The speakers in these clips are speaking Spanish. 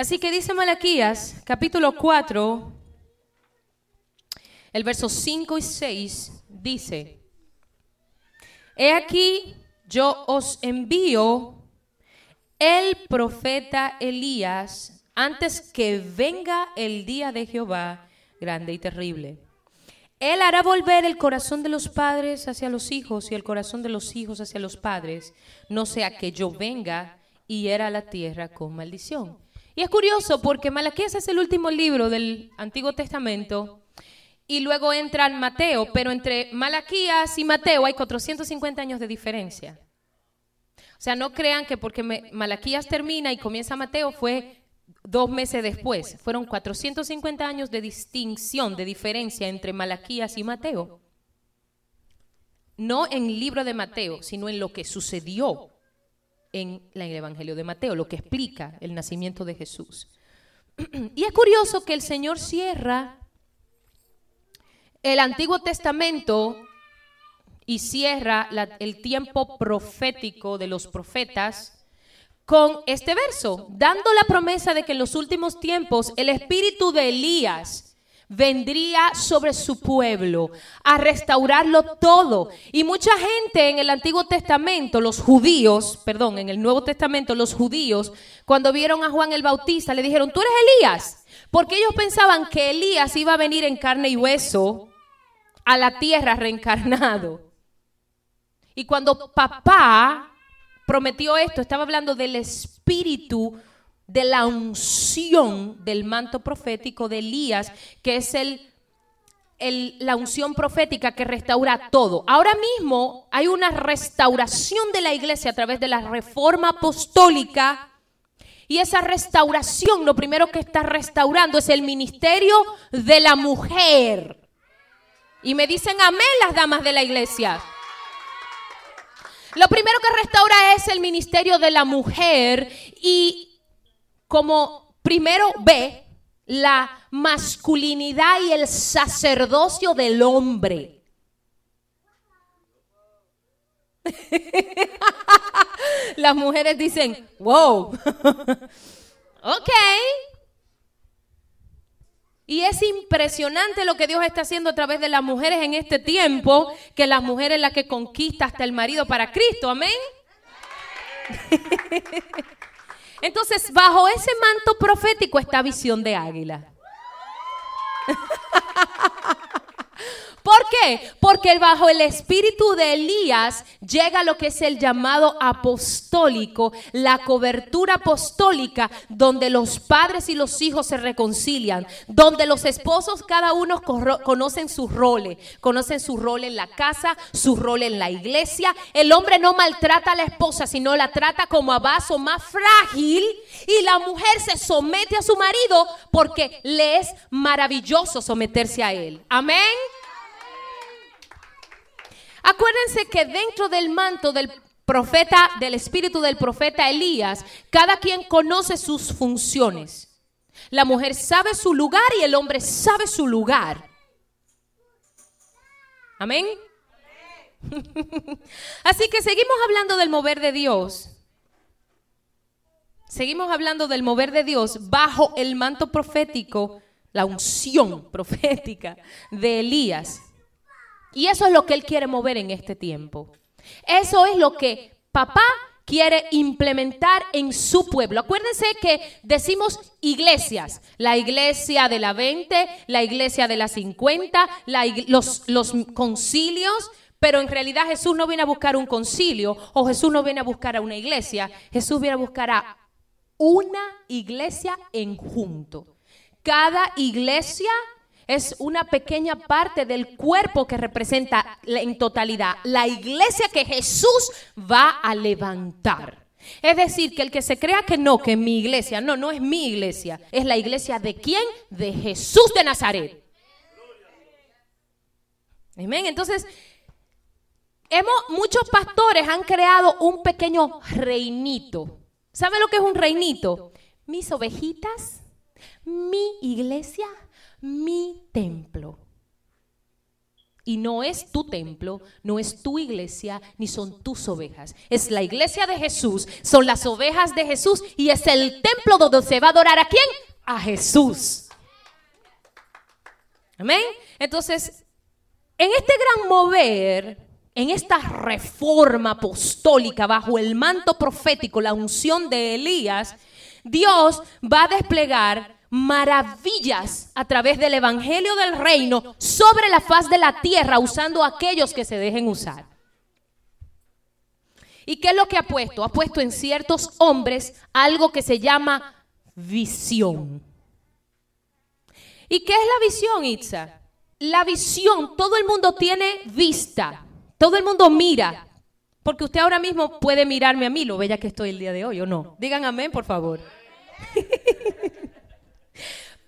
Así que dice Malaquías, capítulo 4, el verso 5 y 6, dice, He aquí, yo os envío el profeta Elías antes que venga el día de Jehová grande y terrible. Él hará volver el corazón de los padres hacia los hijos y el corazón de los hijos hacia los padres, no sea que yo venga y hiera la tierra con maldición. Y es curioso porque Malaquías es el último libro del Antiguo Testamento y luego entra en Mateo, pero entre Malaquías y Mateo hay 450 años de diferencia. O sea, no crean que porque Malaquías termina y comienza Mateo fue dos meses después. Fueron 450 años de distinción, de diferencia entre Malaquías y Mateo. No en el libro de Mateo, sino en lo que sucedió en el Evangelio de Mateo, lo que explica el nacimiento de Jesús. Y es curioso que el Señor cierra el Antiguo Testamento y cierra el tiempo profético de los profetas con este verso, dando la promesa de que en los últimos tiempos el espíritu de Elías vendría sobre su pueblo a restaurarlo todo. Y mucha gente en el Antiguo Testamento, los judíos, perdón, en el Nuevo Testamento, los judíos, cuando vieron a Juan el Bautista, le dijeron, tú eres Elías, porque ellos pensaban que Elías iba a venir en carne y hueso a la tierra reencarnado. Y cuando papá prometió esto, estaba hablando del espíritu de la unción del manto profético de Elías, que es el, la unción profética que restaura todo. Ahora mismo hay una restauración de la iglesia a través de la reforma apostólica. Y esa restauración, lo primero que está restaurando es el ministerio de la mujer. Y me dicen amén las damas de la iglesia. Lo primero que restaura es el ministerio de la mujer y como primero ve la masculinidad y el sacerdocio del hombre. Las mujeres dicen, wow, ok, y es impresionante lo que Dios está haciendo a través de las mujeres en este tiempo, que las mujeres las que conquista hasta el marido para Cristo, amén. Entonces, bajo ese manto profético está visión de águila. ¿Por qué? Porque bajo el espíritu de Elías llega lo que es el llamado apostólico, la cobertura apostólica, donde los padres y los hijos se reconcilian, donde los esposos cada uno conocen su rol, conocen su rol en la casa, su rol en la iglesia. El hombre no maltrata a la esposa, sino la trata como a vaso más frágil y la mujer se somete a su marido porque le es maravilloso someterse a él. Amén. Acuérdense que dentro del manto del profeta, del espíritu del profeta Elías, cada quien conoce sus funciones. La mujer sabe su lugar y el hombre sabe su lugar. Amén. Así que seguimos hablando del mover de Dios. Seguimos hablando del mover de Dios bajo el manto profético, la unción profética de Elías. Y eso es lo que Él quiere mover en este tiempo. Eso es lo que papá quiere implementar en su pueblo. Acuérdense que decimos iglesias, la iglesia de la 20, la iglesia de la 50, los, concilios, pero en realidad Jesús no viene a buscar un concilio o Jesús no viene a buscar a una iglesia, Jesús viene a buscar a una iglesia en junto. Cada iglesia es una pequeña parte del cuerpo que representa en totalidad la iglesia que Jesús va a levantar. Es decir, que el que se crea que no, que mi iglesia, no, no es mi iglesia, es la iglesia de quién? De Jesús de Nazaret. Amén. Entonces, hemos, muchos pastores han creado un pequeño reinito. ¿Sabe lo que es un reinito? Mis ovejitas, mi iglesia, mi templo. Y no es tu templo, no es tu iglesia, ni son tus ovejas. Es la iglesia de Jesús, son las ovejas de Jesús y es el templo donde se va a adorar a quién? A Jesús. Amén. Entonces, en este gran mover, en esta reforma apostólica bajo el manto profético, la unción de Elías, Dios va a desplegar maravillas a través del Evangelio del Reino sobre la faz de la tierra usando aquellos que se dejen usar. ¿Y qué es lo que ha puesto? Ha puesto en ciertos hombres algo que se llama visión. ¿Y qué es la visión, Itza? La visión, todo el mundo tiene vista, todo el mundo mira, porque usted ahora mismo puede mirarme a mí, lo bella que estoy el día de hoy, ¿o no? Digan amén, por favor.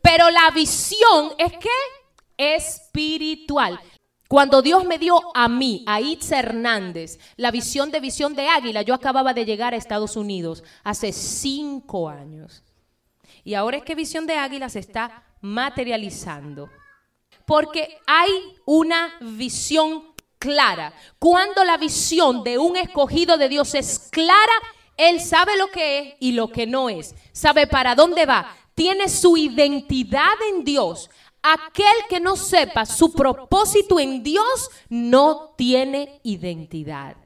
Pero la visión es que espiritual. Cuando Dios me dio a mí, a Itza Hernández, la visión de visión de águila, yo acababa de llegar a Estados Unidos hace cinco años. Y ahora es que visión de águila se está materializando. Porque hay una visión clara. Cuando la visión de un escogido de Dios es clara, Él sabe lo que es y lo que no es. Sabe para dónde va tiene su identidad en Dios. Aquel que no sepa su propósito en Dios no tiene identidad.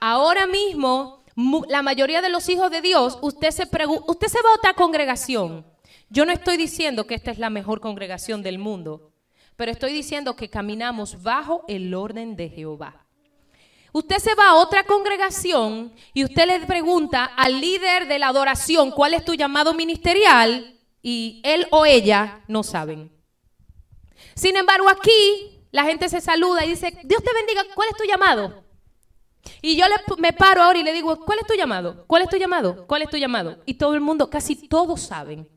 Ahora mismo, la mayoría de los hijos de Dios, usted se, usted se va a otra congregación. Yo no estoy diciendo que esta es la mejor congregación del mundo, pero estoy diciendo que caminamos bajo el orden de Jehová. Usted se va a otra congregación y usted le pregunta al líder de la adoración cuál es tu llamado ministerial y él o ella no saben. Sin embargo, aquí la gente se saluda y dice, Dios te bendiga, ¿cuál es tu llamado? Y yo me paro ahora y le digo, ¿cuál es tu llamado? ¿Cuál es tu llamado? ¿Cuál es tu llamado? Y todo el mundo, casi todos saben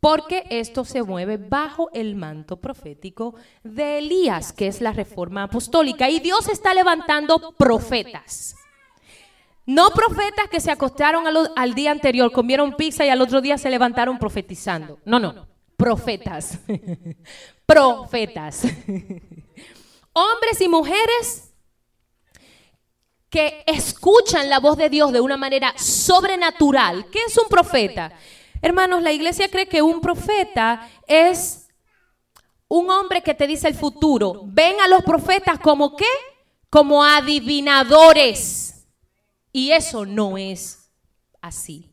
porque esto se mueve bajo el manto profético de Elías, que es la reforma apostólica. Y Dios está levantando profetas. No profetas que se acostaron al, día anterior, comieron pizza y al otro día se levantaron profetizando. No, no, profetas. profetas. Hombres y mujeres que escuchan la voz de Dios de una manera sobrenatural. ¿Qué es un profeta? Hermanos, la iglesia cree que un profeta es un hombre que te dice el futuro. Ven a los profetas como qué? Como adivinadores. Y eso no es así.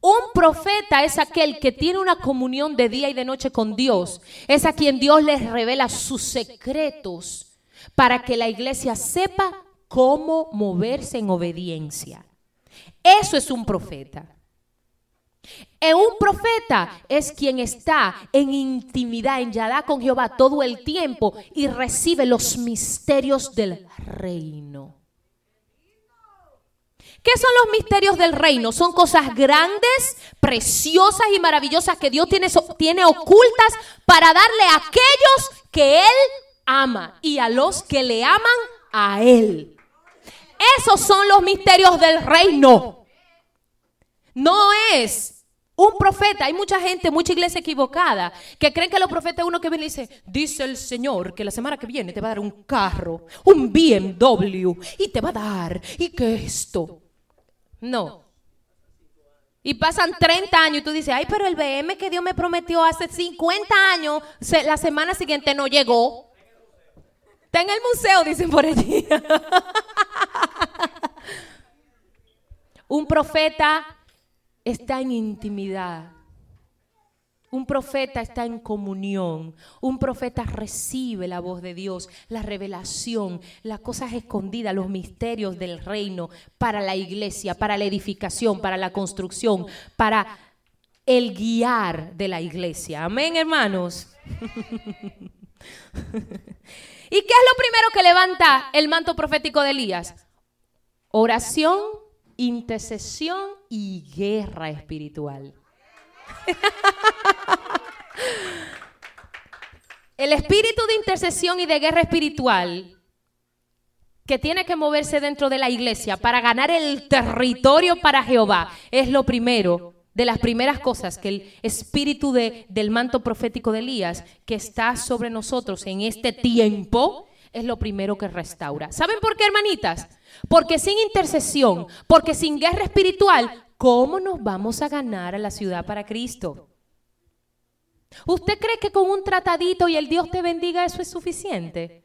Un profeta es aquel que tiene una comunión de día y de noche con Dios. Es a quien Dios les revela sus secretos para que la iglesia sepa cómo moverse en obediencia. Eso es un profeta. Un profeta es quien está en intimidad, en Yadá con Jehová todo el tiempo y recibe los misterios del reino. ¿Qué son los misterios del reino? Son cosas grandes, preciosas y maravillosas que Dios tiene, tiene ocultas para darle a aquellos que Él ama y a los que le aman a Él. Esos son los misterios del reino. No es un profeta, hay mucha gente, mucha iglesia equivocada, que creen que los profetas es uno que viene y dice, dice el Señor que la semana que viene te va a dar un carro, un BMW, y te va a dar, y que esto. No. Y pasan 30 años y tú dices, ay, pero el BM que Dios me prometió hace 50 años, la semana siguiente no llegó. Está en el museo, dicen por allí. un profeta está en intimidad. Un profeta está en comunión. Un profeta recibe la voz de Dios, la revelación, las cosas escondidas, los misterios del reino para la iglesia, para la edificación, para la construcción, para el guiar de la iglesia. Amén, hermanos. ¿Y qué es lo primero que levanta el manto profético de Elías? Oración intercesión y guerra espiritual. El espíritu de intercesión y de guerra espiritual que tiene que moverse dentro de la iglesia para ganar el territorio para Jehová es lo primero de las primeras cosas que el espíritu de, del manto profético de Elías que está sobre nosotros en este tiempo es lo primero que restaura. ¿Saben por qué, hermanitas? Porque sin intercesión, porque sin guerra espiritual, ¿cómo nos vamos a ganar a la ciudad para Cristo? ¿Usted cree que con un tratadito y el Dios te bendiga eso es suficiente?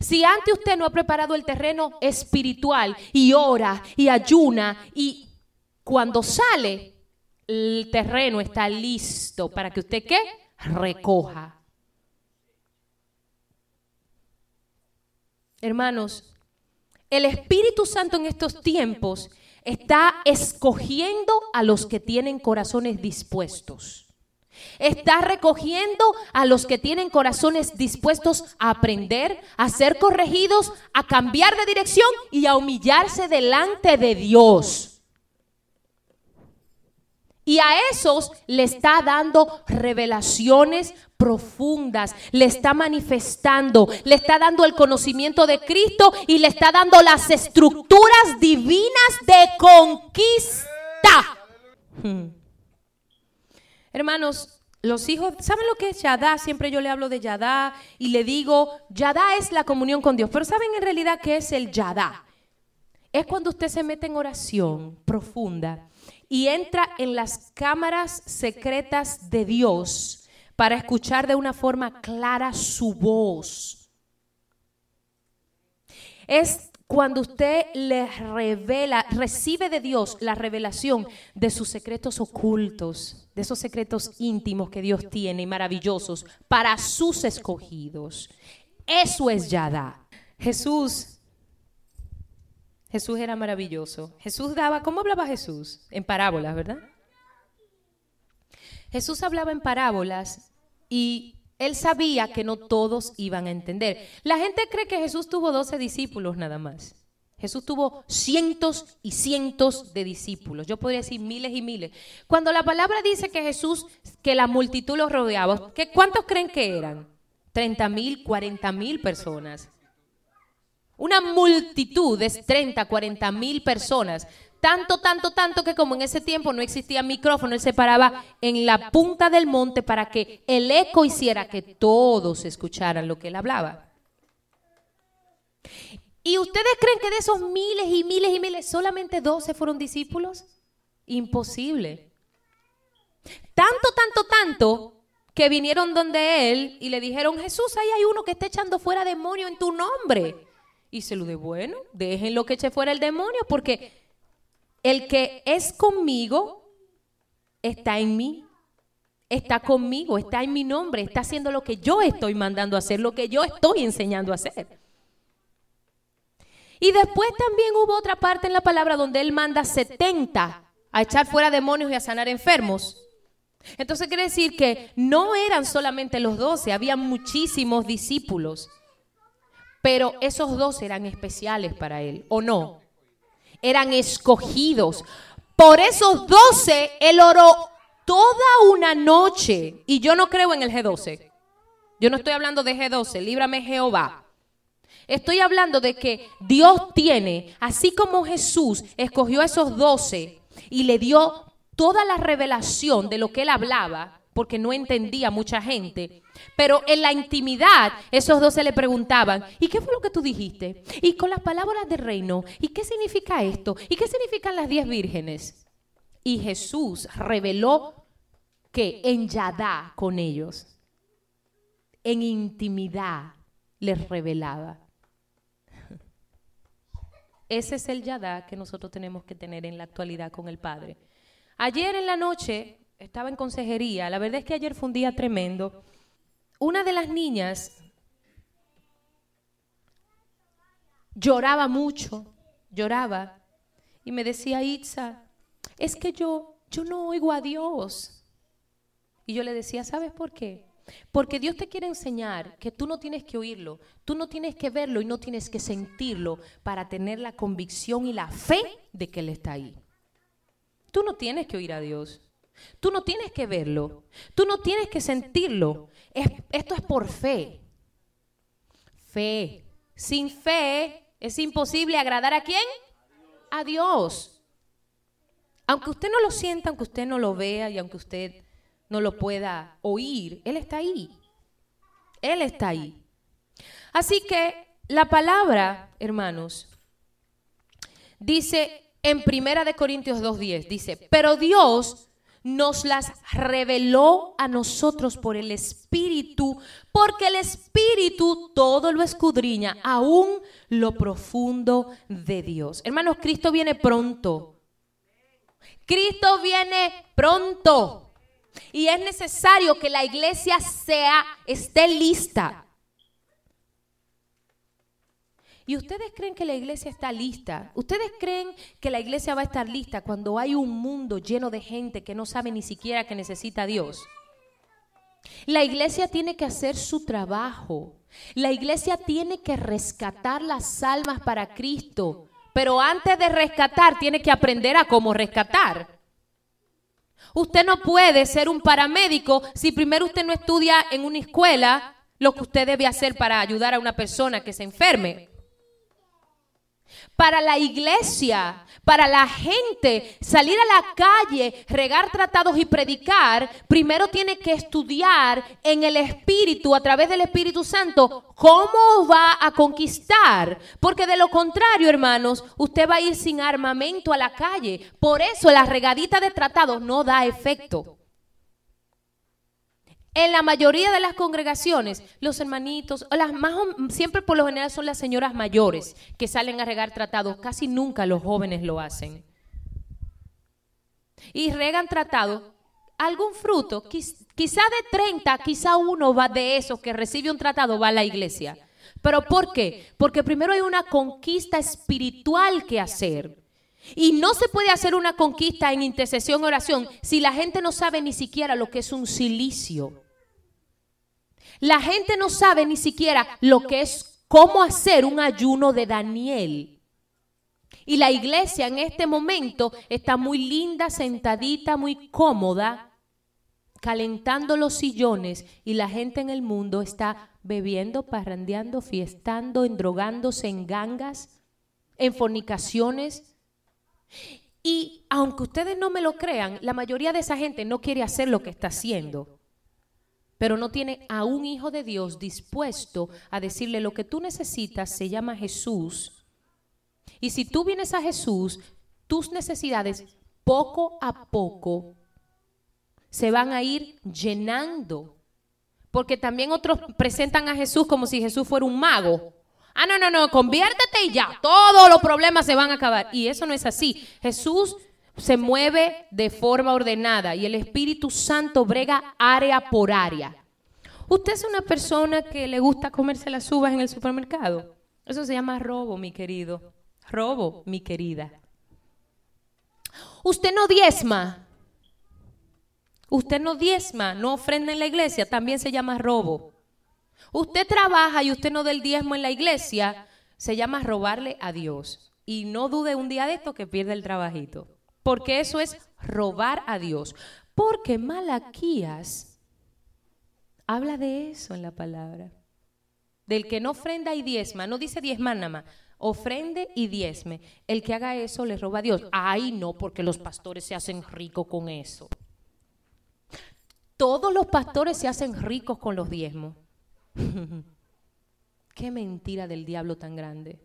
Si antes usted no ha preparado el terreno espiritual y ora y ayuna y cuando sale el terreno está listo para que usted qué? Recoja. Hermanos, el Espíritu Santo en estos tiempos está escogiendo a los que tienen corazones dispuestos. Está recogiendo a los que tienen corazones dispuestos a aprender, a ser corregidos, a cambiar de dirección y a humillarse delante de Dios. Y a esos le está dando revelaciones profundas, le está manifestando, le está dando el conocimiento de Cristo y le está dando las estructuras divinas de conquista. Hmm. Hermanos, los hijos, ¿saben lo que es Yadá? Siempre yo le hablo de Yadá y le digo, Yadá es la comunión con Dios, pero ¿saben en realidad qué es el Yadá? Es cuando usted se mete en oración profunda y entra en las cámaras secretas de Dios para escuchar de una forma clara su voz. Es cuando usted le revela, recibe de Dios la revelación de sus secretos ocultos, de esos secretos íntimos que Dios tiene y maravillosos para sus escogidos. Eso es Yada. Jesús Jesús era maravilloso. Jesús daba, ¿cómo hablaba Jesús? En parábolas, ¿verdad? Jesús hablaba en parábolas y él sabía que no todos iban a entender. La gente cree que Jesús tuvo 12 discípulos nada más. Jesús tuvo cientos y cientos de discípulos. Yo podría decir miles y miles. Cuando la palabra dice que Jesús, que la multitud los rodeaba, ¿cuántos creen que eran? 30 mil, 40 mil personas. Una multitud de 30, 40 mil personas. Tanto, tanto, tanto que como en ese tiempo no existía micrófono, él se paraba en la punta del monte para que el eco hiciera que todos escucharan lo que él hablaba. ¿Y ustedes creen que de esos miles y miles y miles solamente 12 fueron discípulos? Imposible. Tanto, tanto, tanto que vinieron donde él y le dijeron, Jesús, ahí hay uno que está echando fuera demonio en tu nombre. Y se lo de bueno, déjenlo que eche fuera el demonio, porque el que es conmigo está en mí, está conmigo, está en mi nombre, está haciendo lo que yo estoy mandando a hacer, lo que yo estoy enseñando a hacer. Y después también hubo otra parte en la palabra donde él manda 70 a echar fuera demonios y a sanar enfermos. Entonces quiere decir que no eran solamente los doce, había muchísimos discípulos. Pero esos dos eran especiales para él, ¿o no? Eran escogidos. Por esos doce, él oró toda una noche. Y yo no creo en el G12. Yo no estoy hablando de G12, líbrame Jehová. Estoy hablando de que Dios tiene, así como Jesús escogió a esos doce y le dio toda la revelación de lo que él hablaba, porque no entendía mucha gente. Pero en la intimidad, esos dos se le preguntaban, ¿y qué fue lo que tú dijiste? Y con las palabras del reino, ¿y qué significa esto? ¿Y qué significan las diez vírgenes? Y Jesús reveló que en Yadá con ellos, en intimidad, les revelaba. Ese es el Yadá que nosotros tenemos que tener en la actualidad con el Padre. Ayer en la noche estaba en consejería. La verdad es que ayer fue un día tremendo. Una de las niñas lloraba mucho, lloraba, y me decía, Itza, es que yo, yo no oigo a Dios. Y yo le decía, ¿sabes por qué? Porque Dios te quiere enseñar que tú no tienes que oírlo, tú no tienes que verlo y no tienes que sentirlo para tener la convicción y la fe de que Él está ahí. Tú no tienes que oír a Dios. Tú no tienes que verlo, tú no tienes que sentirlo. esto es por fe. Fe. Sin fe es imposible agradar a quién? A Dios. Aunque usted no lo sienta, aunque usted no lo vea y aunque usted no lo pueda oír, Él está ahí. Él está ahí. Así que la palabra, hermanos, dice en Primera de Corintios 2.10, dice, pero Dios nos las reveló a nosotros por el Espíritu, porque el Espíritu todo lo escudriña, aún lo profundo de Dios. Hermanos, Cristo viene pronto. Cristo viene pronto. Y es necesario que la iglesia sea, esté lista. ¿Y ustedes creen que la iglesia está lista? ¿Ustedes creen que la iglesia va a estar lista cuando hay un mundo lleno de gente que no sabe ni siquiera que necesita a Dios? La iglesia tiene que hacer su trabajo. La iglesia tiene que rescatar las almas para Cristo. Pero antes de rescatar, tiene que aprender a cómo rescatar. Usted no puede ser un paramédico si primero usted no estudia en una escuela lo que usted debe hacer para ayudar a una persona que se enferme. Para la iglesia, para la gente, salir a la calle, regar tratados y predicar, primero tiene que estudiar en el Espíritu, a través del Espíritu Santo, cómo va a conquistar. Porque de lo contrario, hermanos, usted va a ir sin armamento a la calle. Por eso la regadita de tratados no da efecto. En la mayoría de las congregaciones, los hermanitos, las más, siempre por lo general son las señoras mayores que salen a regar tratados, casi nunca los jóvenes lo hacen. Y regan tratados, algún fruto, quizá de 30, quizá uno va de esos que recibe un tratado va a la iglesia. ¿Pero por qué? Porque primero hay una conquista espiritual que hacer. Y no se puede hacer una conquista en intercesión oración si la gente no sabe ni siquiera lo que es un silicio. La gente no sabe ni siquiera lo que es cómo hacer un ayuno de Daniel. Y la iglesia en este momento está muy linda, sentadita, muy cómoda, calentando los sillones y la gente en el mundo está bebiendo, parrandeando, fiestando, endrogándose en gangas, en fornicaciones. Y aunque ustedes no me lo crean, la mayoría de esa gente no quiere hacer lo que está haciendo pero no tiene a un hijo de Dios dispuesto a decirle lo que tú necesitas se llama Jesús. Y si tú vienes a Jesús, tus necesidades poco a poco se van a ir llenando. Porque también otros presentan a Jesús como si Jesús fuera un mago. Ah, no, no, no, conviértete y ya, todos los problemas se van a acabar. Y eso no es así. Jesús se mueve de forma ordenada y el Espíritu Santo brega área por área. ¿Usted es una persona que le gusta comerse las uvas en el supermercado? Eso se llama robo, mi querido. Robo, mi querida. Usted no diezma. Usted no diezma, no ofrenda en la iglesia, también se llama robo. Usted trabaja y usted no del diezmo en la iglesia, se llama robarle a Dios. Y no dude un día de esto que pierde el trabajito porque eso es robar a Dios. Porque Malaquías habla de eso en la palabra. Del que no ofrenda y diezma, no dice diezma nada más, ofrende y diezme. El que haga eso le roba a Dios. Ay, no, porque los pastores se hacen ricos con eso. Todos los pastores se hacen ricos con los diezmos. Qué mentira del diablo tan grande.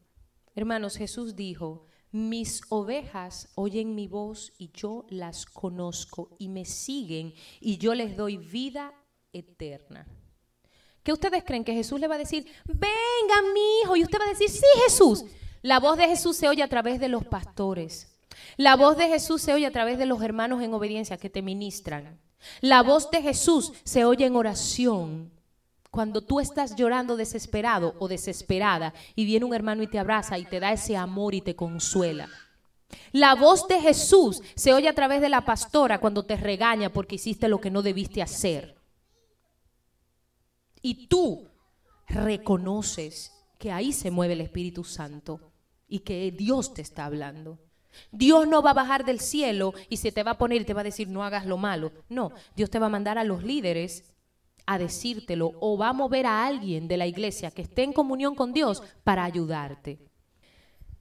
Hermanos, Jesús dijo, mis ovejas oyen mi voz y yo las conozco y me siguen y yo les doy vida eterna. ¿Qué ustedes creen? Que Jesús le va a decir, venga mi hijo, y usted va a decir, sí Jesús. La voz de Jesús se oye a través de los pastores. La voz de Jesús se oye a través de los hermanos en obediencia que te ministran. La voz de Jesús se oye en oración. Cuando tú estás llorando desesperado o desesperada y viene un hermano y te abraza y te da ese amor y te consuela. La voz de Jesús se oye a través de la pastora cuando te regaña porque hiciste lo que no debiste hacer. Y tú reconoces que ahí se mueve el Espíritu Santo y que Dios te está hablando. Dios no va a bajar del cielo y se te va a poner y te va a decir no hagas lo malo. No, Dios te va a mandar a los líderes a decírtelo o va a mover a alguien de la iglesia que esté en comunión con Dios para ayudarte.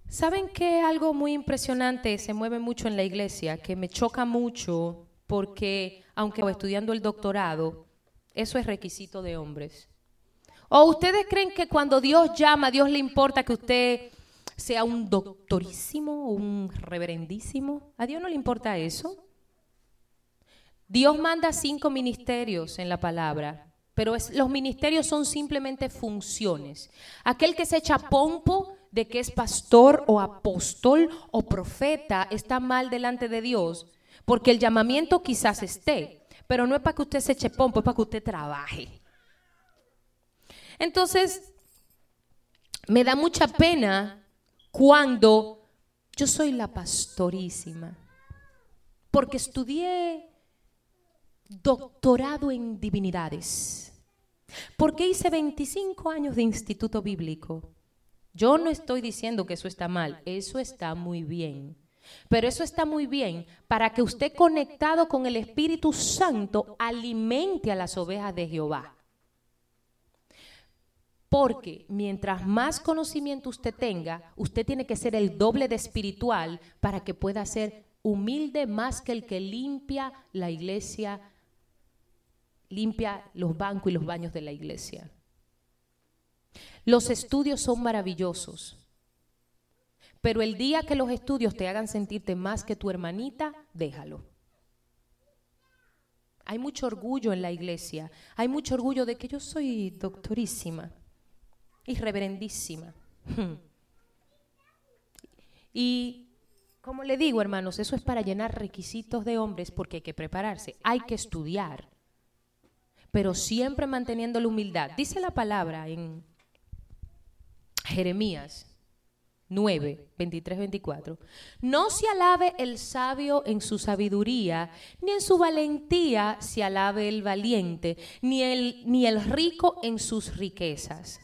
¿Saben que algo muy impresionante se mueve mucho en la iglesia, que me choca mucho porque, aunque estudiando el doctorado, eso es requisito de hombres? ¿O ustedes creen que cuando Dios llama, a Dios le importa que usted sea un doctorísimo, un reverendísimo? ¿A Dios no le importa eso? Dios manda cinco ministerios en la palabra, pero los ministerios son simplemente funciones. Aquel que se echa pompo de que es pastor o apóstol o profeta está mal delante de Dios, porque el llamamiento quizás esté, pero no es para que usted se eche pompo, es para que usted trabaje. Entonces, me da mucha pena cuando yo soy la pastorísima, porque estudié doctorado en divinidades, porque hice 25 años de instituto bíblico, yo no estoy diciendo que eso está mal, eso está muy bien. Pero eso está muy bien para que usted conectado con el Espíritu Santo alimente a las ovejas de Jehová. Porque mientras más conocimiento usted tenga, usted tiene que ser el doble de espiritual para que pueda ser humilde más que el que limpia la iglesia, limpia los bancos y los baños de la iglesia. Los estudios son maravillosos, pero el día que los estudios te hagan sentirte más que tu hermanita, déjalo. Hay mucho orgullo en la iglesia, hay mucho orgullo de que yo soy doctorísima y reverendísima. Y como le digo, hermanos, eso es para llenar requisitos de hombres porque hay que prepararse, hay que estudiar, pero siempre manteniendo la humildad. Dice la palabra en Jeremías 9, 23, 24. No se alabe el sabio en su sabiduría, ni en su valentía se alabe el valiente, ni el, ni el rico en sus riquezas.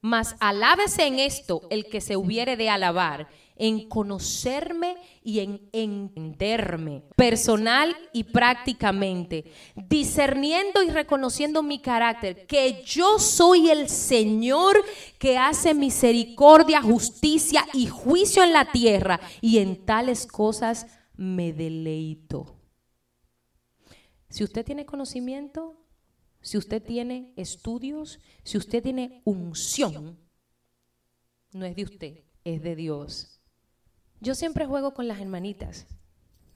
Mas alábese en esto el que se hubiere de alabar, en conocerme y en entenderme, personal y prácticamente, discerniendo y reconociendo mi carácter, que yo soy el Señor que hace misericordia, justicia y juicio en la tierra, y en tales cosas me deleito. Si usted tiene conocimiento, si usted tiene estudios, si usted tiene unción, no es de usted, es de Dios. Yo siempre juego con las hermanitas.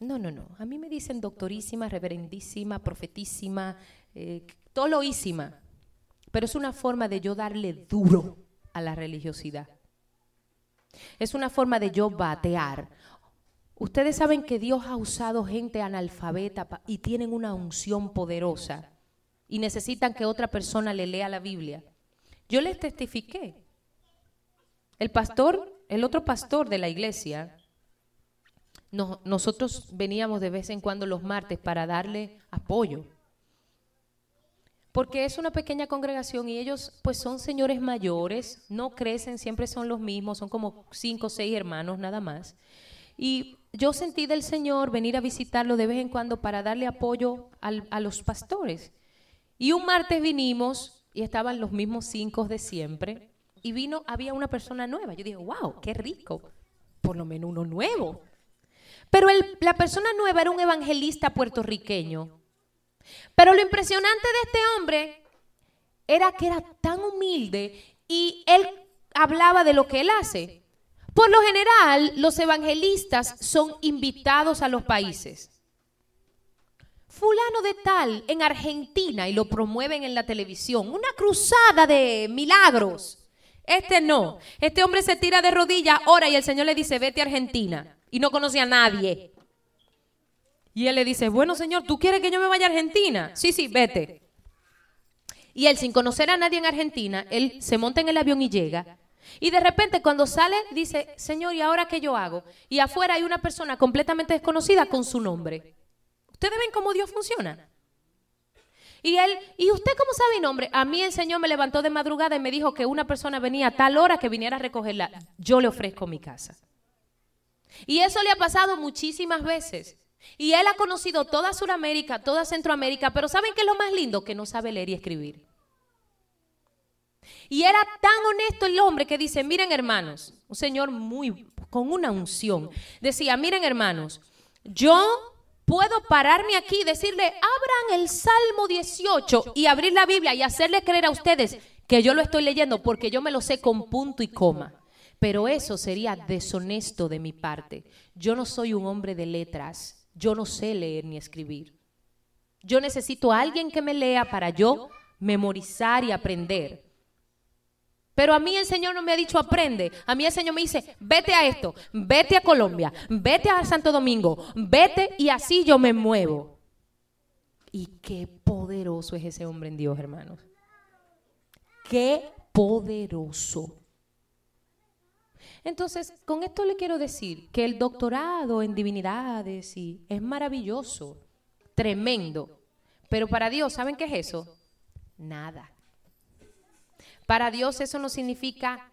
No, no, no. A mí me dicen doctorísima, reverendísima, profetísima, eh, toloísima. Pero es una forma de yo darle duro a la religiosidad. Es una forma de yo batear. Ustedes saben que Dios ha usado gente analfabeta y tienen una unción poderosa y necesitan que otra persona le lea la Biblia. Yo les testifiqué. El pastor el otro pastor de la iglesia, nosotros veníamos de vez en cuando los martes para darle apoyo. Porque es una pequeña congregación y ellos pues son señores mayores, no crecen, siempre son los mismos, son como cinco o seis hermanos nada más. Y yo sentí del Señor venir a visitarlo de vez en cuando para darle apoyo a los pastores. Y un martes vinimos y estaban los mismos cinco de siempre y vino, había una persona nueva. Yo dije, wow, qué rico, por lo menos uno nuevo. Pero la persona nueva era un evangelista puertorriqueño. Pero lo impresionante de este hombre era que era tan humilde y él hablaba de lo que él hace. Por lo general, los evangelistas son invitados a los países. Fulano de tal en Argentina y lo promueven en la televisión. Una cruzada de milagros. Este no. Este hombre se tira de rodillas, ora y el Señor le dice, vete a Argentina. Y no conoce a nadie. Y él le dice, bueno Señor, ¿tú quieres que yo me vaya a Argentina? Sí, sí, vete. Y él, sin conocer a nadie en Argentina, él se monta en el avión y llega. Y de repente cuando sale, dice, Señor, ¿y ahora qué yo hago? Y afuera hay una persona completamente desconocida con su nombre. ¿Ustedes ven cómo Dios funciona? Y él, ¿y usted cómo sabe mi nombre? A mí el Señor me levantó de madrugada y me dijo que una persona venía a tal hora que viniera a recogerla. Yo le ofrezco mi casa. Y eso le ha pasado muchísimas veces. Y él ha conocido toda Sudamérica, toda Centroamérica, pero ¿saben qué es lo más lindo? Que no sabe leer y escribir. Y era tan honesto el hombre que dice, miren hermanos, un señor muy con una unción, decía, miren hermanos, yo puedo pararme aquí y decirle, abran el Salmo 18 y abrir la Biblia y hacerle creer a ustedes que yo lo estoy leyendo porque yo me lo sé con punto y coma. Pero eso sería deshonesto de mi parte. Yo no soy un hombre de letras. Yo no sé leer ni escribir. Yo necesito a alguien que me lea para yo memorizar y aprender. Pero a mí el Señor no me ha dicho aprende. A mí el Señor me dice, vete a esto, vete a Colombia, vete a Santo Domingo, vete y así yo me muevo. Y qué poderoso es ese hombre en Dios, hermanos. Qué poderoso. Entonces, con esto le quiero decir que el doctorado en divinidades y es maravilloso, tremendo. Pero para Dios, ¿saben qué es eso? Nada. Para Dios eso no significa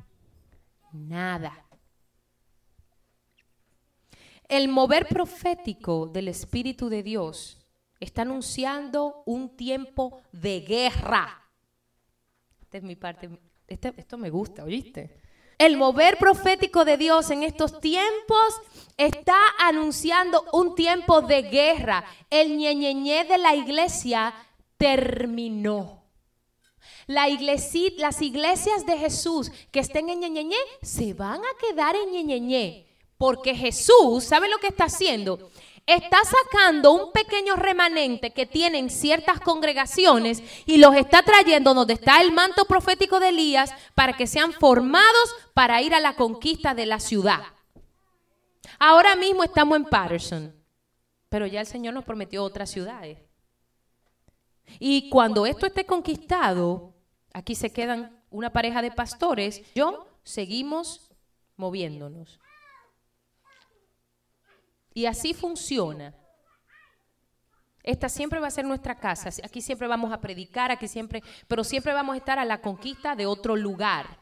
nada. El mover profético del Espíritu de Dios está anunciando un tiempo de guerra. Esta es mi parte. Esto me gusta, ¿oíste? El mover profético de Dios en estos tiempos está anunciando un tiempo de guerra. El ñeñeñé de la iglesia terminó. Las iglesias de Jesús que estén en ñeñeñé se van a quedar en ñeñeñé. Porque Jesús, ¿sabe lo que está haciendo? Está sacando un pequeño remanente que tienen ciertas congregaciones y los está trayendo donde está el manto profético de Elías para que sean formados para ir a la conquista de la ciudad. Ahora mismo estamos en Patterson, pero ya el Señor nos prometió otras ciudades. Y cuando esto esté conquistado, aquí se quedan una pareja de pastores, yo seguimos moviéndonos. Y así funciona. Esta siempre va a ser nuestra casa. Aquí siempre vamos a predicar, aquí siempre, pero siempre vamos a estar a la conquista de otro lugar.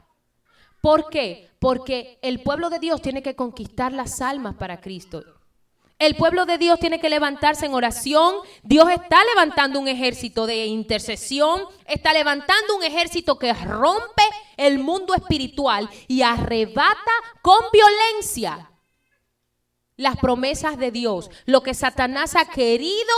¿Por qué? Porque el pueblo de Dios tiene que conquistar las almas para Cristo. El pueblo de Dios tiene que levantarse en oración. Dios está levantando un ejército de intercesión, está levantando un ejército que rompe el mundo espiritual y arrebata con violencia las promesas de Dios, lo que Satanás ha querido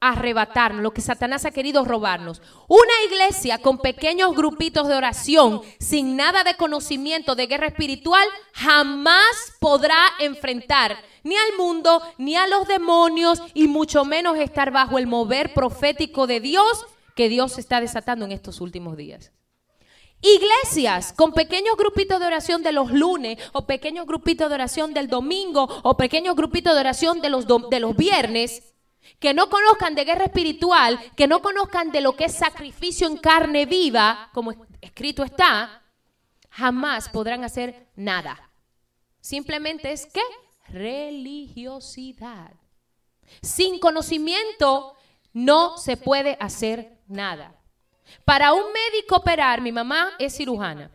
arrebatarnos, lo que Satanás ha querido robarnos. Una iglesia con pequeños grupitos de oración, sin nada de conocimiento de guerra espiritual, jamás podrá enfrentar ni al mundo, ni a los demonios, y mucho menos estar bajo el mover profético de Dios que Dios está desatando en estos últimos días. Iglesias con pequeños grupitos de oración de los lunes o pequeños grupitos de oración del domingo o pequeños grupitos de oración de los, de los viernes que no conozcan de guerra espiritual, que no conozcan de lo que es sacrificio en carne viva, como escrito está, jamás podrán hacer nada. Simplemente es que religiosidad. Sin conocimiento no se puede hacer nada. Para un médico operar, mi mamá es cirujana.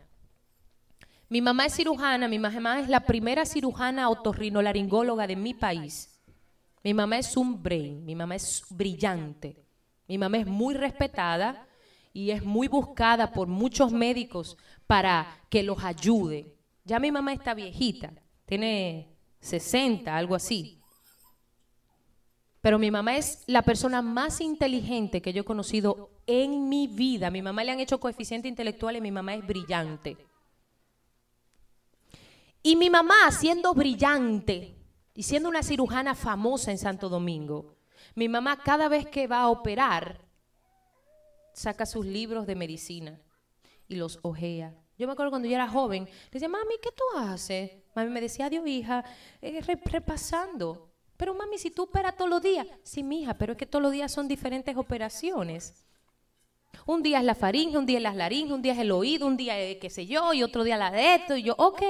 Mi mamá es cirujana, mi mamá es la primera cirujana otorrinolaringóloga de mi país. Mi mamá es un brain, mi mamá es brillante. Mi mamá es muy respetada y es muy buscada por muchos médicos para que los ayude. Ya mi mamá está viejita, tiene 60, algo así. Pero mi mamá es la persona más inteligente que yo he conocido en mi vida. Mi mamá le han hecho coeficiente intelectual y mi mamá es brillante. Y mi mamá, siendo brillante y siendo una cirujana famosa en Santo Domingo, mi mamá cada vez que va a operar, saca sus libros de medicina y los ojea. Yo me acuerdo cuando yo era joven, le decía, mami, ¿qué tú haces? Mami me decía, adiós, hija, eh, repasando. Pero mami, si tú operas todos los días, sí, mija, pero es que todos los días son diferentes operaciones. Un día es la faringe, un día es la laringe, un día es el oído, un día es qué sé yo, y otro día la de esto, y yo, ok.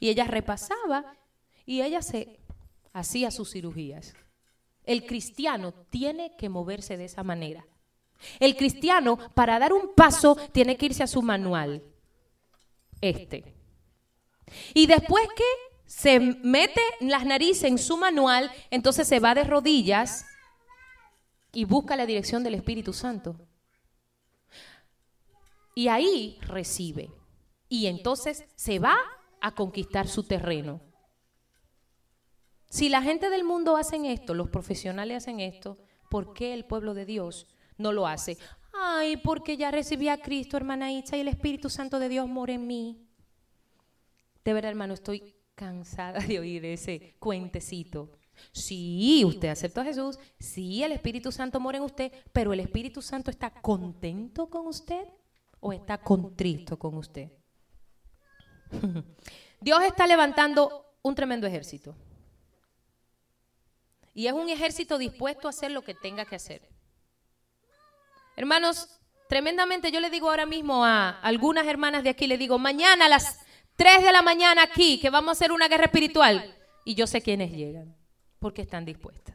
Y ella repasaba y ella se hacía sus cirugías. El cristiano tiene que moverse de esa manera. El cristiano, para dar un paso, tiene que irse a su manual. Este. Y después que se mete las narices en su manual, entonces se va de rodillas y busca la dirección del Espíritu Santo. Y ahí recibe. Y entonces se va a conquistar su terreno. Si la gente del mundo hacen esto, los profesionales hacen esto, ¿por qué el pueblo de Dios no lo hace? Ay, porque ya recibí a Cristo, hermana Itza, y el Espíritu Santo de Dios mora en mí. De verdad, hermano, estoy cansada de oír ese cuentecito. Sí, usted aceptó a Jesús, sí, el Espíritu Santo mora en usted, pero el Espíritu Santo está contento con usted o está contristo con usted. Dios está levantando un tremendo ejército. Y es un ejército dispuesto a hacer lo que tenga que hacer. Hermanos, tremendamente yo le digo ahora mismo a algunas hermanas de aquí, le digo, mañana a las 3 de la mañana aquí, que vamos a hacer una guerra espiritual. Y yo sé quiénes llegan, porque están dispuestas.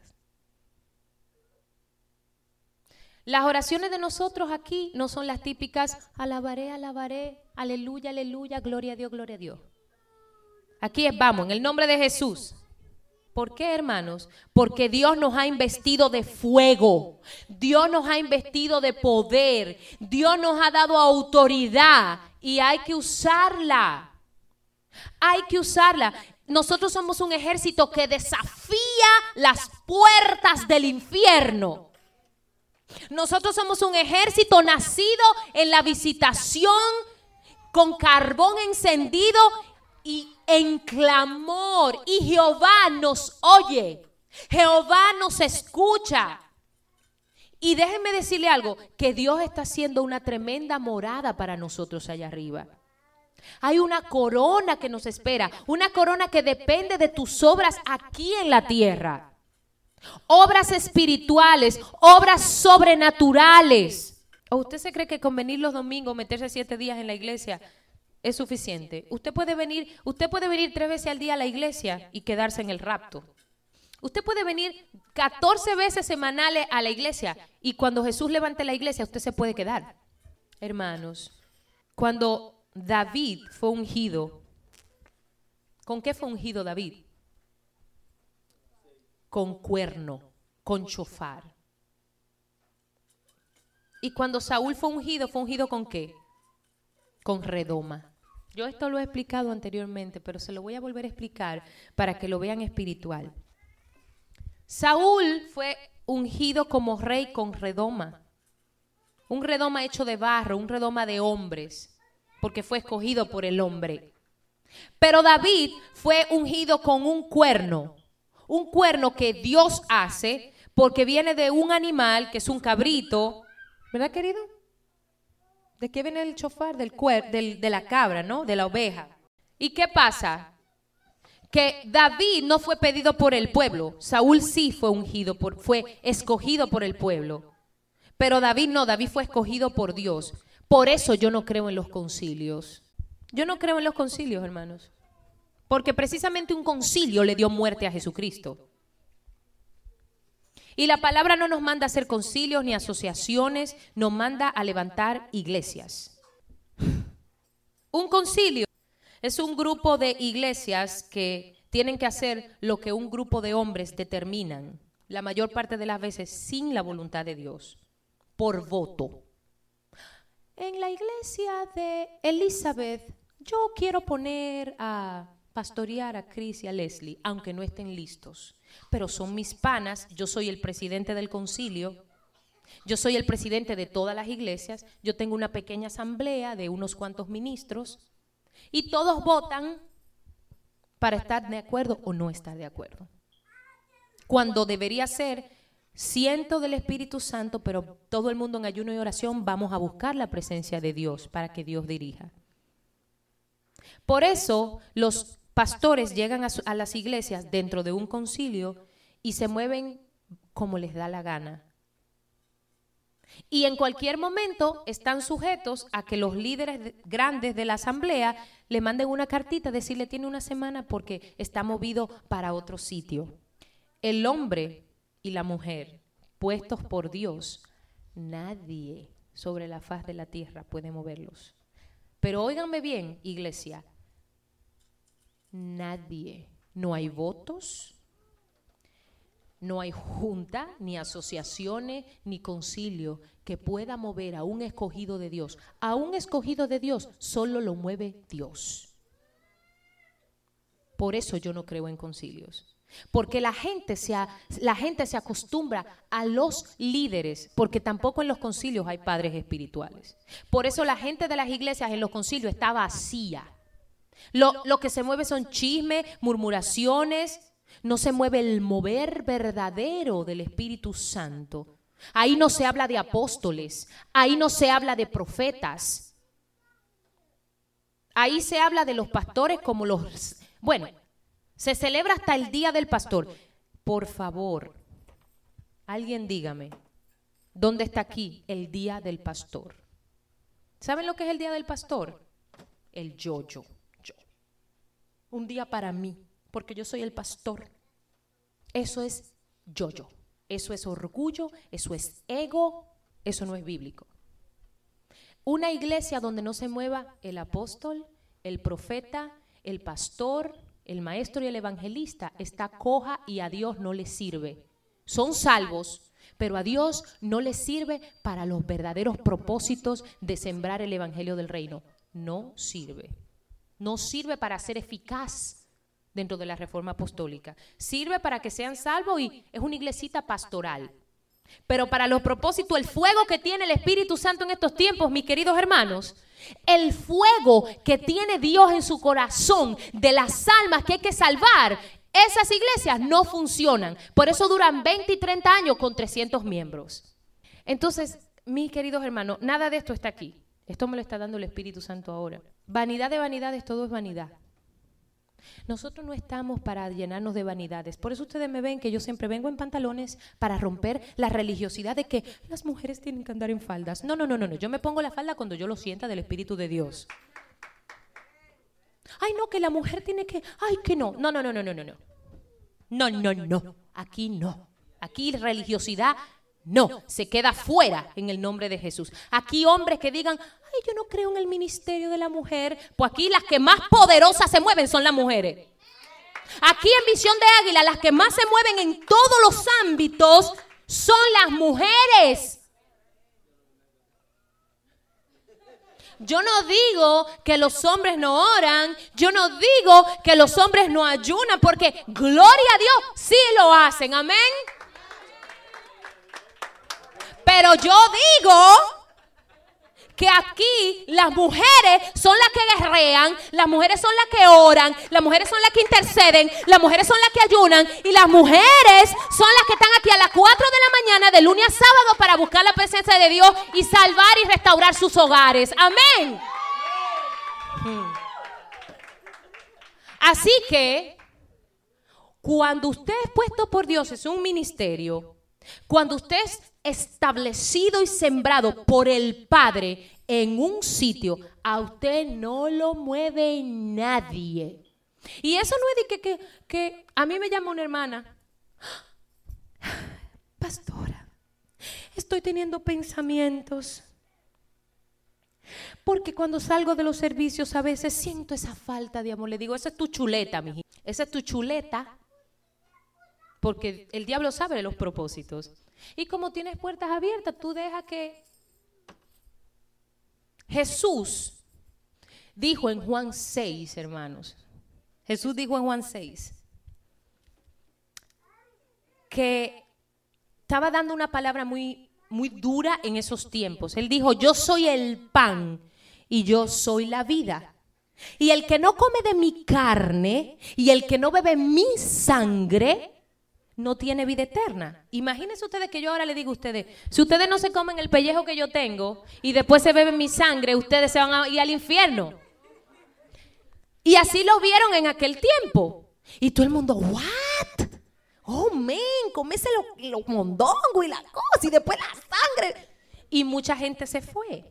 Las oraciones de nosotros aquí no son las típicas, alabaré, alabaré, aleluya, aleluya, gloria a Dios, gloria a Dios. Aquí es, vamos, en el nombre de Jesús. ¿Por qué, hermanos? Porque Dios nos ha investido de fuego, Dios nos ha investido de poder, Dios nos ha dado autoridad y hay que usarla. Hay que usarla. Nosotros somos un ejército que desafía las puertas del infierno. Nosotros somos un ejército nacido en la visitación con carbón encendido y en clamor. Y Jehová nos oye. Jehová nos escucha. Y déjenme decirle algo, que Dios está haciendo una tremenda morada para nosotros allá arriba. Hay una corona que nos espera, una corona que depende de tus obras aquí en la tierra. Obras espirituales, obras sobrenaturales. ¿O usted se cree que con venir los domingos, meterse siete días en la iglesia, es suficiente. Usted puede venir, usted puede venir tres veces al día a la iglesia y quedarse en el rapto. Usted puede venir 14 veces semanales a la iglesia y cuando Jesús levante la iglesia usted se puede quedar. Hermanos, cuando David fue ungido, ¿con qué fue ungido David? Con cuerno, con chofar. Y cuando Saúl fue ungido, ¿fue ungido con qué? Con redoma. Yo esto lo he explicado anteriormente, pero se lo voy a volver a explicar para que lo vean espiritual. Saúl fue ungido como rey con redoma. Un redoma hecho de barro, un redoma de hombres, porque fue escogido por el hombre. Pero David fue ungido con un cuerno, un cuerno que Dios hace porque viene de un animal que es un cabrito, ¿verdad querido? ¿De qué viene el chofar? Del, del, de la cabra, ¿no? De la oveja. ¿Y qué pasa? Que David no fue pedido por el pueblo. Saúl sí fue ungido, por, fue escogido por el pueblo. Pero David no, David fue escogido por Dios. Por eso yo no creo en los concilios. Yo no creo en los concilios, hermanos. Porque precisamente un concilio le dio muerte a Jesucristo. Y la palabra no nos manda a hacer concilios ni asociaciones, nos manda a levantar iglesias. Un concilio es un grupo de iglesias que tienen que hacer lo que un grupo de hombres determinan, la mayor parte de las veces sin la voluntad de Dios, por voto. En la iglesia de Elizabeth, yo quiero poner a pastorear a Chris y a Leslie, aunque no estén listos. Pero son mis panas, yo soy el presidente del concilio, yo soy el presidente de todas las iglesias, yo tengo una pequeña asamblea de unos cuantos ministros y todos votan para estar de acuerdo o no estar de acuerdo. Cuando debería ser siento del Espíritu Santo, pero todo el mundo en ayuno y oración vamos a buscar la presencia de Dios para que Dios dirija. Por eso los pastores llegan a, las iglesias dentro de un concilio y se mueven como les da la gana. Y en cualquier momento están sujetos a que los líderes grandes de la asamblea le manden una cartita, decirle tiene una semana porque está movido para otro sitio. El hombre y la mujer puestos por Dios, nadie sobre la faz de la tierra puede moverlos. Pero óiganme bien, iglesia, Nadie. No hay votos. No hay junta, ni asociaciones, ni concilio que pueda mover a un escogido de Dios. A un escogido de Dios solo lo mueve Dios. Por eso yo no creo en concilios. Porque la gente, se la gente se acostumbra a los líderes, porque tampoco en los concilios hay padres espirituales. Por eso la gente de las iglesias en los concilios está vacía. Lo, lo que se mueve son chismes, murmuraciones, no se mueve el mover verdadero del Espíritu Santo. Ahí no se habla de apóstoles, ahí no se habla de profetas. Ahí se habla de los pastores como los... Bueno, se celebra hasta el día del pastor. Por favor, alguien dígame, ¿dónde está aquí el día del pastor? ¿Saben lo que es el día del pastor? El yo-yo. Yo. Un día para mí, porque yo soy el pastor. Eso es yo-yo. Eso es orgullo, eso es ego, eso no es bíblico. Una iglesia donde no se mueva el apóstol, el profeta, el pastor, el maestro y el evangelista está coja y a Dios no le sirve. Son salvos, pero a Dios no le sirve para los verdaderos propósitos de sembrar el evangelio del reino. No sirve. No sirve para ser eficaz dentro de la reforma apostólica. Sirve para que sean salvos y es una iglesita pastoral. Pero para los propósitos, el fuego que tiene el Espíritu Santo en estos tiempos, mis queridos hermanos, el fuego que tiene Dios en su corazón de las almas que hay que salvar, esas iglesias no funcionan. Por eso duran 20 y 30 años con 300 miembros. Entonces, mis queridos hermanos, nada de esto está aquí. Esto me lo está dando el Espíritu Santo ahora. Vanidad de vanidades, todo es vanidad. Nosotros no estamos para llenarnos de vanidades. Por eso ustedes me ven que yo siempre vengo en pantalones para romper la religiosidad de que las mujeres tienen que andar en faldas. No, no, no, no, no. Yo me pongo la falda cuando yo lo sienta del Espíritu de Dios. Ay, no, que la mujer tiene que. Ay, que no. No, no, no, no, no, no. No, no, no. Aquí no. Aquí religiosidad no, se queda fuera en el nombre de Jesús. Aquí hombres que digan, ay, yo no creo en el ministerio de la mujer. Pues aquí las que más poderosas se mueven son las mujeres. Aquí en Visión de Águila, las que más se mueven en todos los ámbitos son las mujeres. Yo no digo que los hombres no oran, yo no digo que los hombres no ayunan, porque gloria a Dios, sí lo hacen, amén. Pero yo digo que aquí las mujeres son las que guerrean, las mujeres son las que oran, las mujeres son las que interceden, las mujeres son las que ayunan y las mujeres son las que están aquí a las 4 de la mañana de lunes a sábado para buscar la presencia de Dios y salvar y restaurar sus hogares. Amén. Así que cuando usted es puesto por Dios es un ministerio, cuando usted es establecido y sembrado por el Padre en un sitio, a usted no lo mueve nadie. Y eso no es de que, que, a mí me llama una hermana, pastora, estoy teniendo pensamientos. Porque cuando salgo de los servicios a veces siento esa falta de amor. Le digo, esa es tu chuleta, mi Esa es tu chuleta. Porque el diablo sabe los propósitos. Y como tienes puertas abiertas, tú dejas que Jesús dijo en Juan 6, hermanos. Jesús dijo en Juan 6 que estaba dando una palabra muy, muy dura en esos tiempos. Él dijo, yo soy el pan y yo soy la vida. Y el que no come de mi carne y el que no bebe mi sangre, no tiene vida eterna. Imagínense ustedes que yo ahora le digo a ustedes, si ustedes no se comen el pellejo que yo tengo y después se beben mi sangre, ustedes se van a ir al infierno. Y así lo vieron en aquel tiempo. Y todo el mundo, ¿what? Oh, men, comese los lo mondongos y la cosa y después la sangre. Y mucha gente se fue.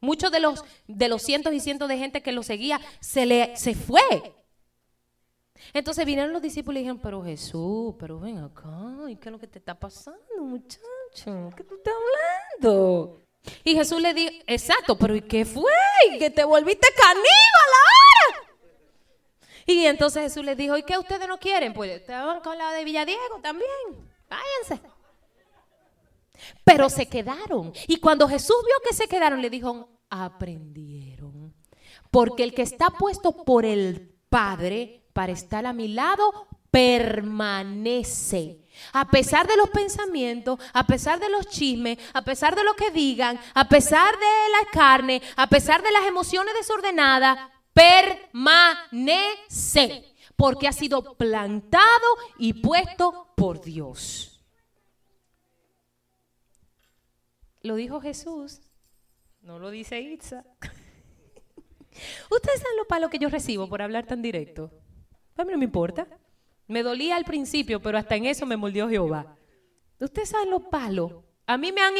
Muchos de los, de los cientos y cientos de gente que lo seguía se, le, se fue. Entonces vinieron los discípulos y dijeron, pero Jesús, pero ven acá, ¿y qué es lo que te está pasando, muchacho? ¿Qué tú estás hablando? Y Jesús le dijo, exacto, pero ¿y qué fue? Que te volviste caníbal ahora. Y entonces Jesús les dijo, ¿y qué ustedes no quieren? Pues estaban con la de Villadiego también. Váyanse. Pero se quedaron. Y cuando Jesús vio que se quedaron, le dijo, aprendieron. Porque el que está puesto por el Padre para estar a mi lado, permanece. A pesar de los pensamientos, a pesar de los chismes, a pesar de lo que digan, a pesar de la carne, a pesar de las emociones desordenadas, permanece. Porque ha sido plantado y puesto por Dios. Lo dijo Jesús, no lo dice Itza. Ustedes saben lo palo que yo recibo por hablar tan directo. A mí no me importa. Me dolía al principio, pero hasta en eso me moldeó Jehová. Ustedes saben los palos. A mí me han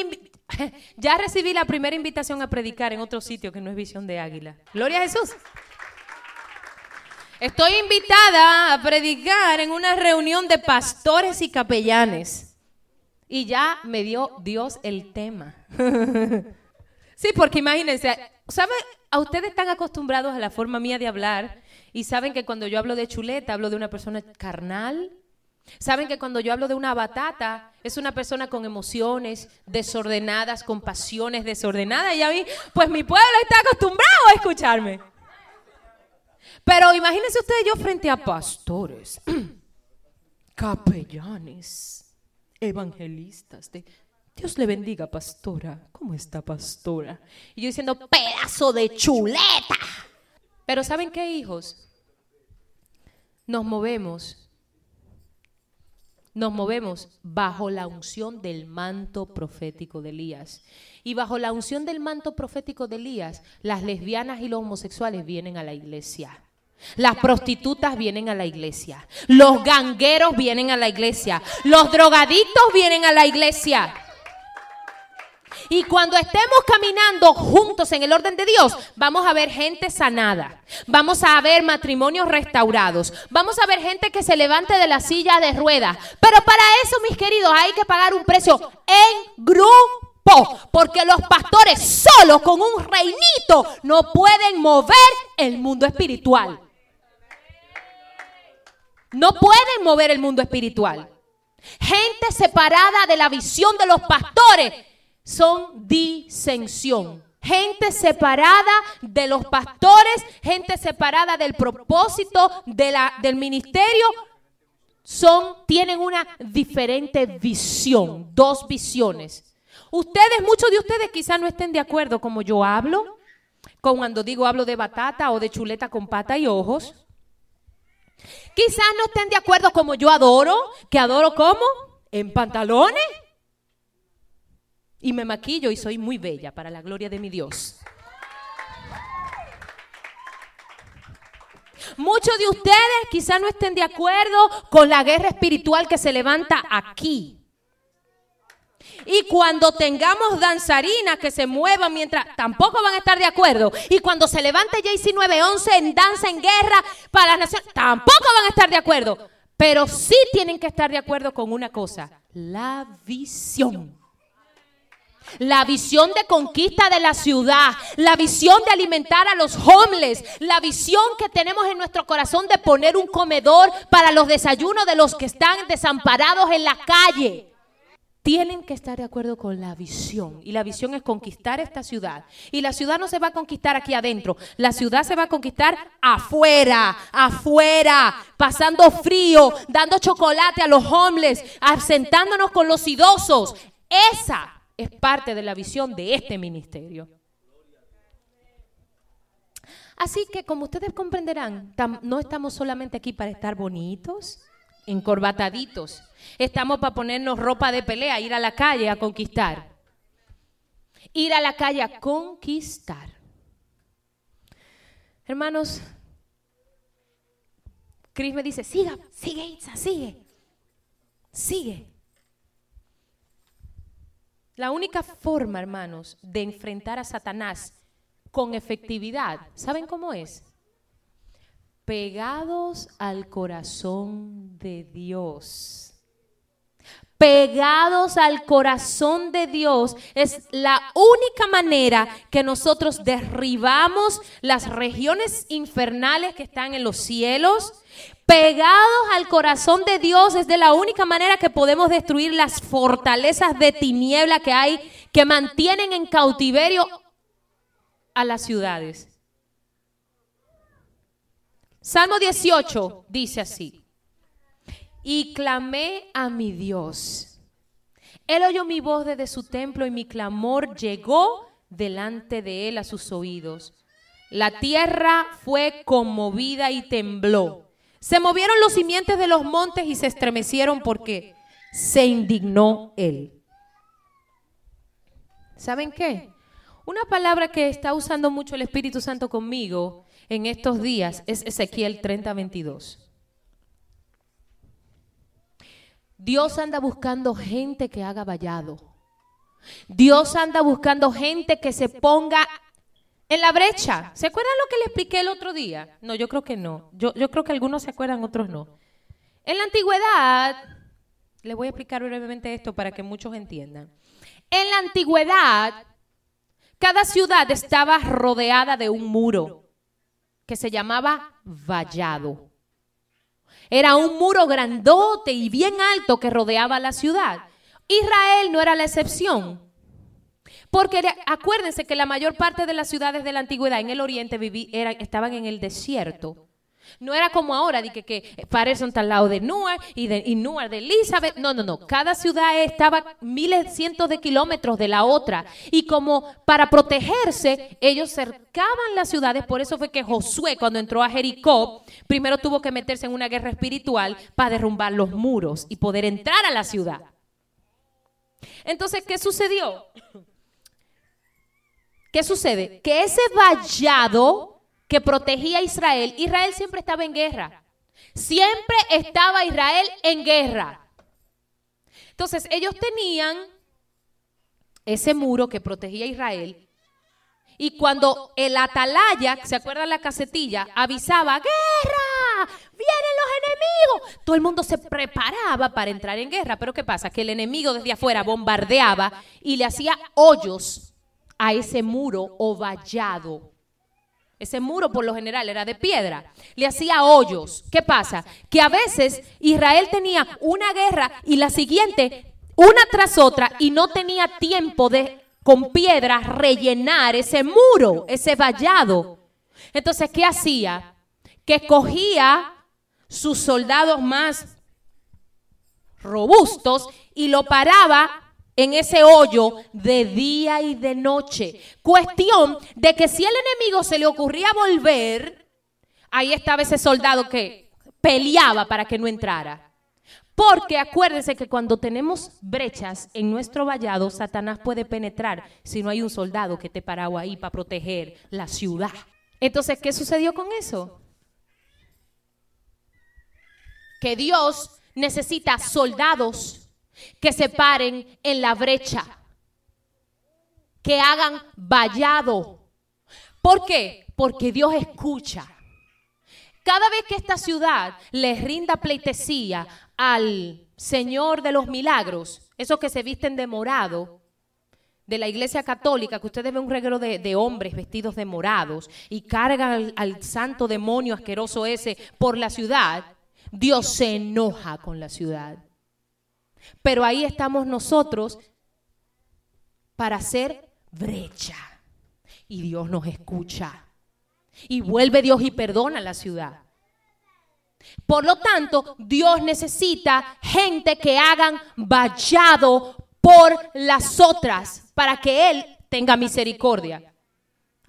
ya recibí la primera invitación a predicar en otro sitio que no es Visión de Águila. Gloria a Jesús. Estoy invitada a predicar en una reunión de pastores y capellanes. Y ya me dio Dios el tema. sí, porque imagínense, ¿saben? A ustedes están acostumbrados a la forma mía de hablar y saben que cuando yo hablo de chuleta, hablo de una persona carnal. Saben que cuando yo hablo de una batata, es una persona con emociones desordenadas, con pasiones desordenadas. Y a mí, pues mi pueblo está acostumbrado a escucharme. Pero imagínense ustedes yo frente a pastores, capellanes, evangelistas. Dios le bendiga, pastora. ¿Cómo está, pastora? Y yo diciendo, pedazo de chuleta. Pero ¿saben qué, hijos? Nos movemos. Nos movemos bajo la unción del manto profético de Elías. Y bajo la unción del manto profético de Elías, las lesbianas y los homosexuales vienen a la iglesia. Las prostitutas vienen a la iglesia. Los gangueros vienen a la iglesia. Los drogadictos vienen a la iglesia. Y cuando estemos caminando juntos en el orden de Dios, vamos a ver gente sanada. Vamos a ver matrimonios restaurados. Vamos a ver gente que se levante de la silla de ruedas. Pero para eso, mis queridos, hay que pagar un precio en grupo. Porque los pastores solos con un reinito no pueden mover el mundo espiritual. No pueden mover el mundo espiritual. Gente separada de la visión de los pastores son disensión. Gente separada de los pastores, gente separada del propósito de la, del ministerio, son, tienen una diferente visión, dos visiones. Ustedes, muchos de ustedes quizás no estén de acuerdo como yo hablo, con cuando digo hablo de batata o de chuleta con pata y ojos. Quizás no estén de acuerdo como yo adoro, que adoro como en pantalones y me maquillo y soy muy bella para la gloria de mi Dios. Muchos de ustedes quizás no estén de acuerdo con la guerra espiritual que se levanta aquí. Y cuando tengamos danzarinas que se muevan mientras tampoco van a estar de acuerdo. Y cuando se levante JC 911 en danza en guerra para las naciones, tampoco van a estar de acuerdo. Pero sí tienen que estar de acuerdo con una cosa, la visión la visión de conquista de la ciudad, la visión de alimentar a los homeless, la visión que tenemos en nuestro corazón de poner un comedor para los desayunos de los que están desamparados en la calle. Tienen que estar de acuerdo con la visión. Y la visión es conquistar esta ciudad. Y la ciudad no se va a conquistar aquí adentro. La ciudad se va a conquistar afuera, afuera, pasando frío, dando chocolate a los homeless, asentándonos con los idosos. Esa es parte de la visión de este ministerio. Así que como ustedes comprenderán, no estamos solamente aquí para estar bonitos, encorbataditos. Estamos para ponernos ropa de pelea, ir a la calle a conquistar. Ir a la calle a conquistar. Hermanos, Cris me dice, siga, sigue, Itza, sigue, sigue. La única forma, hermanos, de enfrentar a Satanás con efectividad, ¿saben cómo es? Pegados al corazón de Dios. Pegados al corazón de Dios, es la única manera que nosotros derribamos las regiones infernales que están en los cielos. Pegados al corazón de Dios es de la única manera que podemos destruir las fortalezas de tiniebla que hay que mantienen en cautiverio a las ciudades. Salmo 18 dice así y clamé a mi Dios. Él oyó mi voz desde su templo y mi clamor llegó delante de él a sus oídos. La tierra fue conmovida y tembló. Se movieron los simientes de los montes y se estremecieron porque se indignó él. ¿Saben qué? Una palabra que está usando mucho el Espíritu Santo conmigo en estos días es Ezequiel 30, Dios anda buscando gente que haga vallado. Dios anda buscando gente que se ponga en la brecha. ¿Se acuerdan lo que le expliqué el otro día? No, yo creo que no. Yo, yo creo que algunos se acuerdan, otros no. En la antigüedad, les voy a explicar brevemente esto para que muchos entiendan. En la antigüedad, cada ciudad estaba rodeada de un muro que se llamaba vallado. Era un muro grandote y bien alto que rodeaba la ciudad. Israel no era la excepción. Porque acuérdense que la mayor parte de las ciudades de la antigüedad en el oriente estaban en el desierto. No era como ahora, de que, que Patterson al lado de Newark y, de, y de Elizabeth. No, no, no. Cada ciudad estaba miles, cientos de kilómetros de la otra. Y como para protegerse, ellos cercaban las ciudades. Por eso fue que Josué, cuando entró a Jericó, primero tuvo que meterse en una guerra espiritual para derrumbar los muros y poder entrar a la ciudad. Entonces, ¿qué sucedió? ¿Qué sucede? Que ese vallado que protegía a Israel, Israel siempre estaba en guerra. Siempre estaba Israel en guerra. Entonces ellos tenían ese muro que protegía a Israel. Y cuando el atalaya, ¿se acuerdan la casetilla? Avisaba, guerra, vienen los enemigos. Todo el mundo se preparaba para entrar en guerra. Pero ¿qué pasa? Que el enemigo desde afuera bombardeaba y le hacía hoyos a ese muro o vallado. Ese muro por lo general era de piedra. Le hacía hoyos. ¿Qué pasa? Que a veces Israel tenía una guerra y la siguiente, una tras otra, y no tenía tiempo de con piedra rellenar ese muro, ese vallado. Entonces, ¿qué hacía? Que cogía sus soldados más robustos y lo paraba en ese hoyo de día y de noche. Cuestión de que si el enemigo se le ocurría volver, ahí estaba ese soldado que peleaba para que no entrara. Porque acuérdense que cuando tenemos brechas en nuestro vallado, Satanás puede penetrar si no hay un soldado que te parado ahí para proteger la ciudad. Entonces, ¿qué sucedió con eso? Que Dios necesita soldados que se paren en la brecha, que hagan vallado. ¿Por qué? Porque Dios escucha. Cada vez que esta ciudad le rinda pleitesía al Señor de los milagros, esos que se visten de morado, de la iglesia católica, que ustedes ven un reguero de, hombres vestidos de morados y cargan al santo demonio asqueroso ese por la ciudad, Dios se enoja con la ciudad. Pero ahí estamos nosotros para hacer brecha. Y Dios nos escucha. Y vuelve Dios y perdona la ciudad. Por lo tanto, Dios necesita gente que hagan vallado por las otras para que Él tenga misericordia.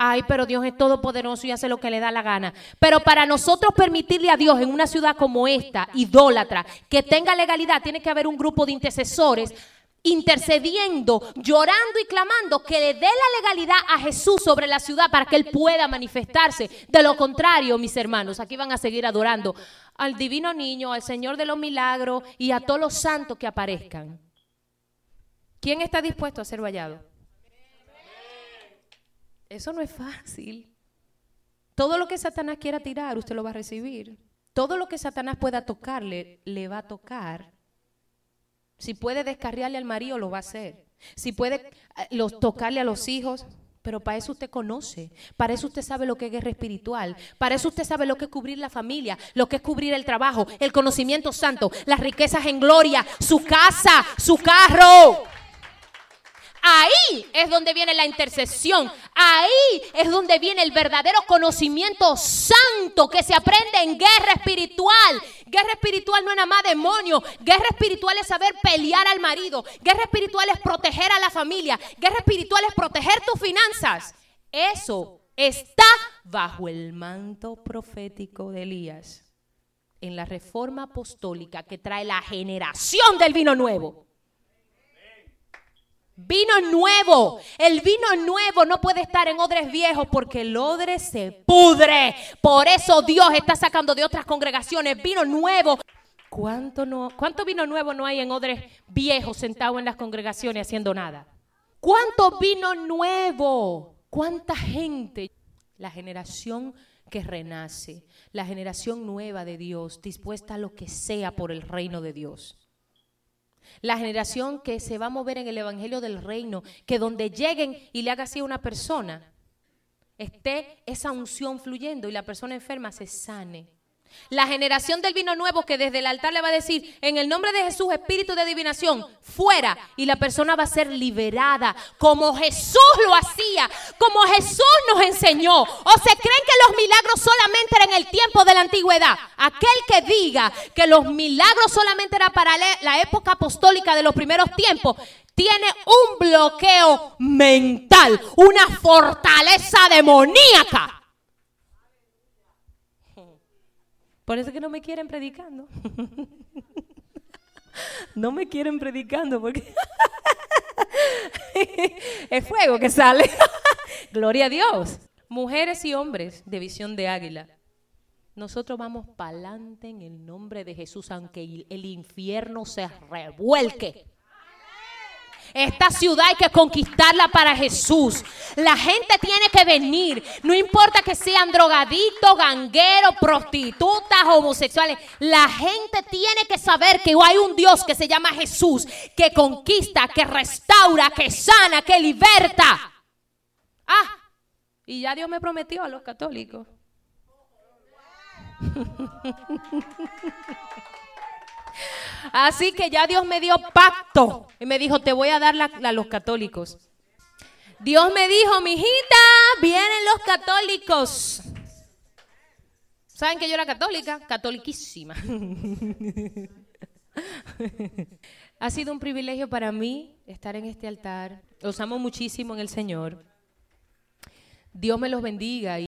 Ay, pero Dios es todopoderoso y hace lo que le da la gana. Pero para nosotros permitirle a Dios en una ciudad como esta, idólatra, que tenga legalidad, tiene que haber un grupo de intercesores intercediendo, llorando y clamando que le dé la legalidad a Jesús sobre la ciudad para que Él pueda manifestarse. De lo contrario, mis hermanos, aquí van a seguir adorando al divino niño, al Señor de los milagros y a todos los santos que aparezcan. ¿Quién está dispuesto a ser vallado? Eso no es fácil. Todo lo que Satanás quiera tirar, usted lo va a recibir. Todo lo que Satanás pueda tocarle, le va a tocar. Si puede descarriarle al marido, lo va a hacer. Si puede eh, los, tocarle a los hijos, pero para eso usted conoce, para eso usted sabe lo que es guerra espiritual, para eso usted sabe lo que es cubrir la familia, lo que es cubrir el trabajo, el conocimiento santo, las riquezas en gloria, su casa, su carro. Ahí es donde viene la intercesión. Ahí es donde viene el verdadero conocimiento santo que se aprende en guerra espiritual. Guerra espiritual no es nada más demonio. Guerra espiritual es saber pelear al marido. Guerra espiritual es proteger a la familia. Guerra espiritual es proteger tus finanzas. Eso está bajo el manto profético de Elías en la reforma apostólica que trae la generación del vino nuevo. Vino nuevo. El vino nuevo no puede estar en odres viejos porque el odre se pudre. Por eso Dios está sacando de otras congregaciones vino nuevo. ¿Cuánto, no, ¿Cuánto vino nuevo no hay en odres viejos sentados en las congregaciones haciendo nada? ¿Cuánto vino nuevo? ¿Cuánta gente? La generación que renace, la generación nueva de Dios, dispuesta a lo que sea por el reino de Dios. La generación que se va a mover en el Evangelio del Reino, que donde lleguen y le haga así a una persona, esté esa unción fluyendo y la persona enferma se sane. La generación del vino nuevo que desde el altar le va a decir, en el nombre de Jesús, espíritu de adivinación, fuera. Y la persona va a ser liberada, como Jesús lo hacía, como Jesús nos enseñó. ¿O se creen que los milagros solamente eran en el tiempo de la antigüedad? Aquel que diga que los milagros solamente eran para la época apostólica de los primeros tiempos, tiene un bloqueo mental, una fortaleza demoníaca. Por eso que no me quieren predicando. no me quieren predicando porque es fuego que sale. Gloria a Dios. Mujeres y hombres de visión de águila. Nosotros vamos para adelante en el nombre de Jesús, aunque el infierno se revuelque. Esta ciudad hay que conquistarla para Jesús. La gente tiene que venir. No importa que sean drogaditos, gangueros, prostitutas, homosexuales. La gente tiene que saber que hay un Dios que se llama Jesús, que conquista, que restaura, que sana, que liberta. Ah, y ya Dios me prometió a los católicos. Así que ya Dios me dio pacto y me dijo, te voy a dar a los católicos. Dios me dijo, mi hijita, vienen los católicos. ¿Saben que yo era católica? Catoliquísima. ha sido un privilegio para mí estar en este altar. Los amo muchísimo en el Señor. Dios me los bendiga.